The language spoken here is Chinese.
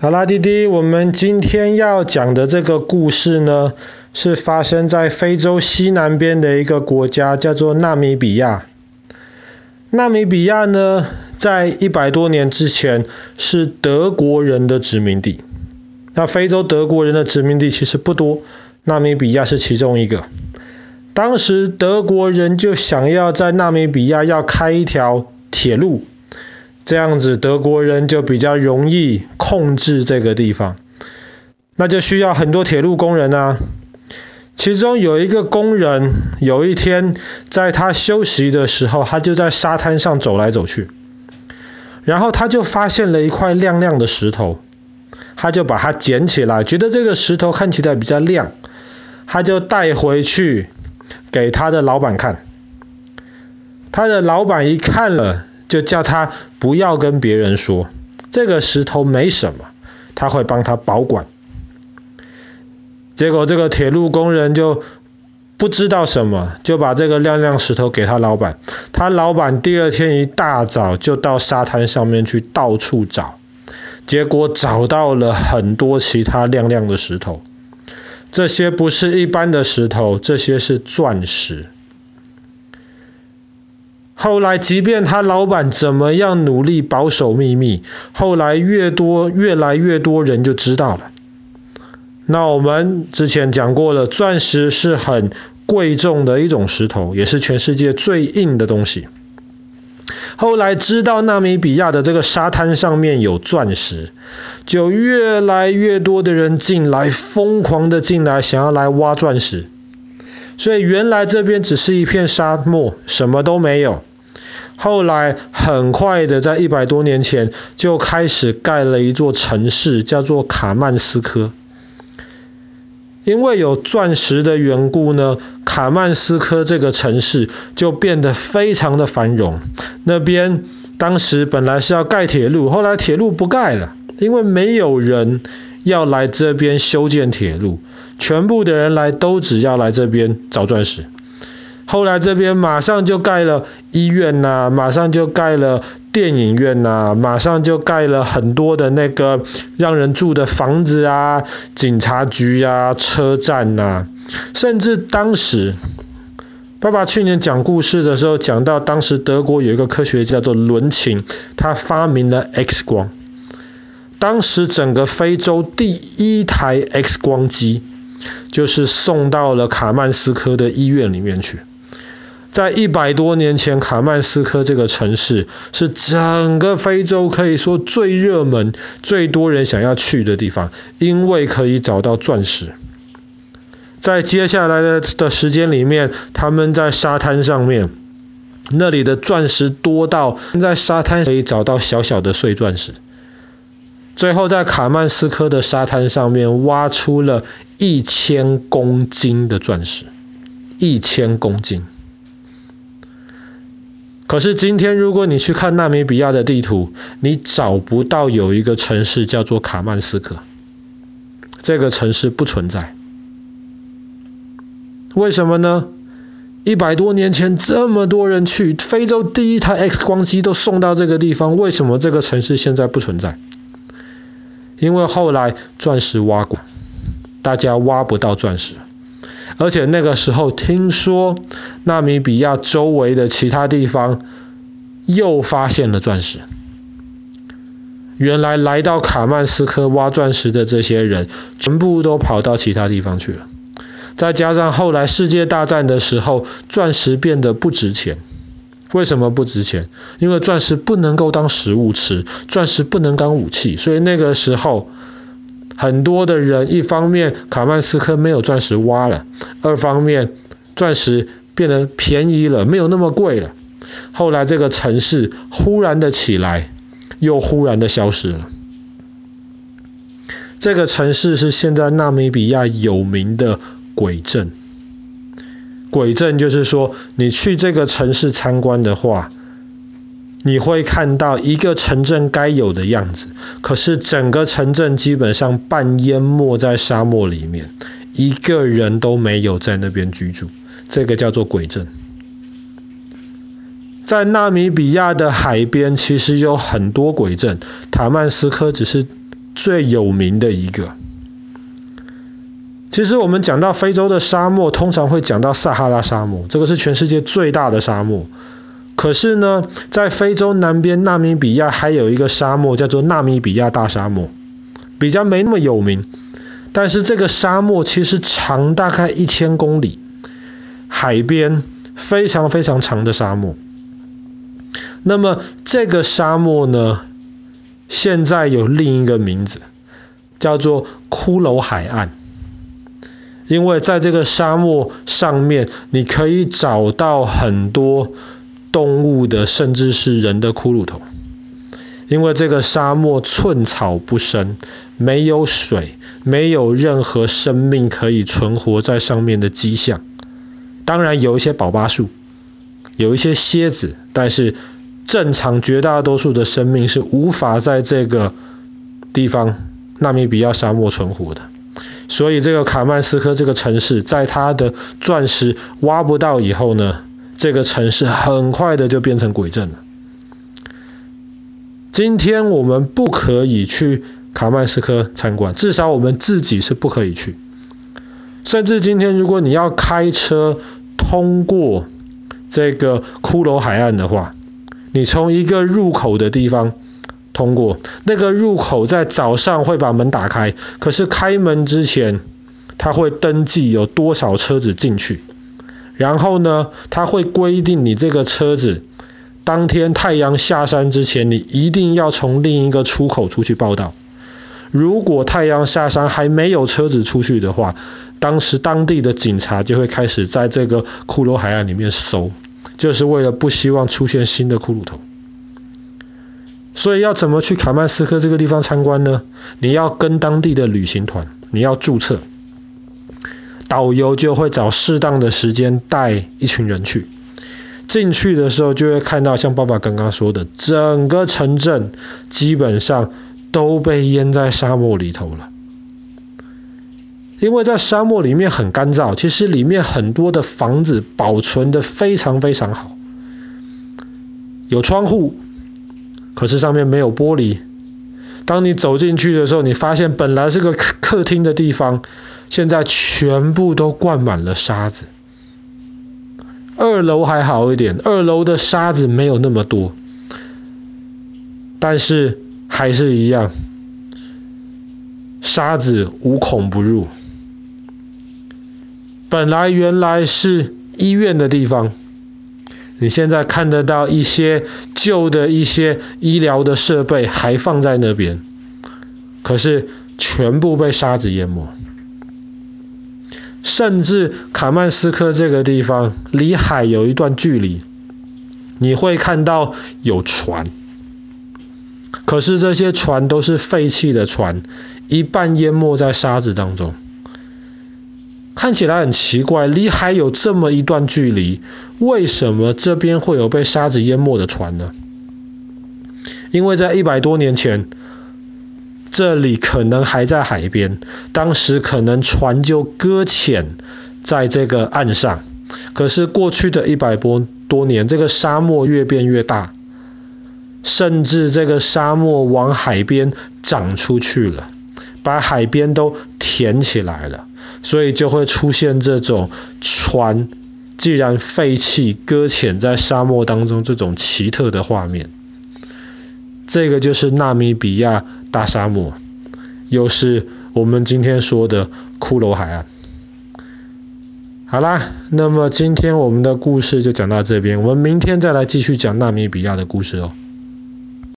好啦，弟弟，我们今天要讲的这个故事呢，是发生在非洲西南边的一个国家，叫做纳米比亚。纳米比亚呢，在一百多年之前是德国人的殖民地。那非洲德国人的殖民地其实不多，纳米比亚是其中一个。当时德国人就想要在纳米比亚要开一条铁路。这样子，德国人就比较容易控制这个地方，那就需要很多铁路工人啊。其中有一个工人，有一天在他休息的时候，他就在沙滩上走来走去，然后他就发现了一块亮亮的石头，他就把它捡起来，觉得这个石头看起来比较亮，他就带回去给他的老板看。他的老板一看了，就叫他不要跟别人说，这个石头没什么，他会帮他保管。结果这个铁路工人就不知道什么，就把这个亮亮石头给他老板。他老板第二天一大早就到沙滩上面去到处找，结果找到了很多其他亮亮的石头。这些不是一般的石头，这些是钻石。后来，即便他老板怎么样努力保守秘密，后来越多，越来越多人就知道了。那我们之前讲过了，钻石是很贵重的一种石头，也是全世界最硬的东西。后来知道纳米比亚的这个沙滩上面有钻石，就越来越多的人进来，疯狂的进来，想要来挖钻石。所以原来这边只是一片沙漠，什么都没有。后来很快的，在一百多年前就开始盖了一座城市，叫做卡曼斯科。因为有钻石的缘故呢，卡曼斯科这个城市就变得非常的繁荣。那边当时本来是要盖铁路，后来铁路不盖了，因为没有人要来这边修建铁路，全部的人来都只要来这边找钻石。后来这边马上就盖了医院呐、马上就盖了电影院呐、马上就盖了很多的那个让人住的房子啊，警察局呀、啊，车站呐、甚至当时，爸爸去年讲故事的时候讲到，当时德国有一个科学家叫做伦琴，他发明了 X 光，当时整个非洲第一台 X 光机就是送到了卡曼斯科的医院里面去。在一百多年前，卡曼斯科这个城市是整个非洲可以说最热门、最多人想要去的地方，因为可以找到钻石。在接下来的的时间里面，他们在沙滩上面，那里的钻石多到在沙滩可以找到小小的碎钻石。最后，在卡曼斯科的沙滩上面挖出了一千公斤的钻石，一千公斤。可是今天，如果你去看纳米比亚的地图，你找不到有一个城市叫做卡曼斯克，这个城市不存在。为什么呢？一百多年前这么多人去，非洲第一台 X 光机都送到这个地方，为什么这个城市现在不存在？因为后来钻石挖过，大家挖不到钻石。而且那个时候听说纳米比亚周围的其他地方又发现了钻石。原来来到卡曼斯科挖钻石的这些人全部都跑到其他地方去了。再加上后来世界大战的时候，钻石变得不值钱。为什么不值钱？因为钻石不能够当食物吃，钻石不能当武器，所以那个时候。很多的人，一方面卡曼斯科没有钻石挖了，二方面钻石变得便宜了，没有那么贵了。后来这个城市忽然的起来，又忽然的消失了。这个城市是现在纳米比亚有名的鬼镇。鬼镇就是说，你去这个城市参观的话，你会看到一个城镇该有的样子，可是整个城镇基本上半淹没在沙漠里面，一个人都没有在那边居住，这个叫做鬼镇。在纳米比亚的海边其实有很多鬼镇，塔曼斯科只是最有名的一个。其实我们讲到非洲的沙漠，通常会讲到撒哈拉沙漠，这个是全世界最大的沙漠。可是呢，在非洲南边纳米比亚还有一个沙漠叫做纳米比亚大沙漠，比较没那么有名。但是这个沙漠其实长大概一千公里，海边非常非常长的沙漠。那么这个沙漠呢，现在有另一个名字，叫做骷髅海岸。因为在这个沙漠上面，你可以找到很多。动物的，甚至是人的骷髅头，因为这个沙漠寸草不生，没有水，没有任何生命可以存活在上面的迹象。当然有一些宝巴树，有一些蝎子，但是正常绝大多数的生命是无法在这个地方纳米比亚沙漠存活的。所以这个卡曼斯科这个城市，在它的钻石挖不到以后呢，这个城市很快的就变成鬼镇了。今天我们不可以去卡曼斯科参观，至少我们自己是不可以去。甚至今天如果你要开车通过这个骷髅海岸的话，你从一个入口的地方通过，那个入口在早上会把门打开，可是开门之前，他会登记有多少车子进去。然后呢，他会规定你这个车子，当天太阳下山之前，你一定要从另一个出口出去报到。如果太阳下山还没有车子出去的话，当时当地的警察就会开始在这个骷髅海岸里面搜，就是为了不希望出现新的骷髅头。所以要怎么去卡曼斯科这个地方参观呢？你要跟当地的旅行团，你要注册。导游就会找适当的时间带一群人去，进去的时候就会看到像爸爸刚刚说的，整个城镇基本上都被淹在沙漠里头了。因为在沙漠里面很干燥，其实里面很多的房子保存得非常非常好，有窗户，可是上面没有玻璃。当你走进去的时候，你发现本来是个客客厅的地方。现在全部都灌满了沙子。二楼还好一点，二楼的沙子没有那么多，但是还是一样，沙子无孔不入。本来原来是医院的地方，你现在看得到一些旧的一些医疗的设备还放在那边，可是全部被沙子淹没。甚至卡曼斯科这个地方离海有一段距离，你会看到有船，可是这些船都是废弃的船，一半淹没在沙子当中。看起来很奇怪，离海有这么一段距离，为什么这边会有被沙子淹没的船呢？因为在一百多年前。这里可能还在海边，当时可能船就搁浅在这个岸上。可是过去的一百多多年，这个沙漠越变越大，甚至这个沙漠往海边长出去了，把海边都填起来了，所以就会出现这种船既然废弃搁浅在沙漠当中这种奇特的画面。这个就是纳米比亚大沙漠，又是我们今天说的骷髅海岸。好啦，那么今天我们的故事就讲到这边，我们明天再来继续讲纳米比亚的故事哦。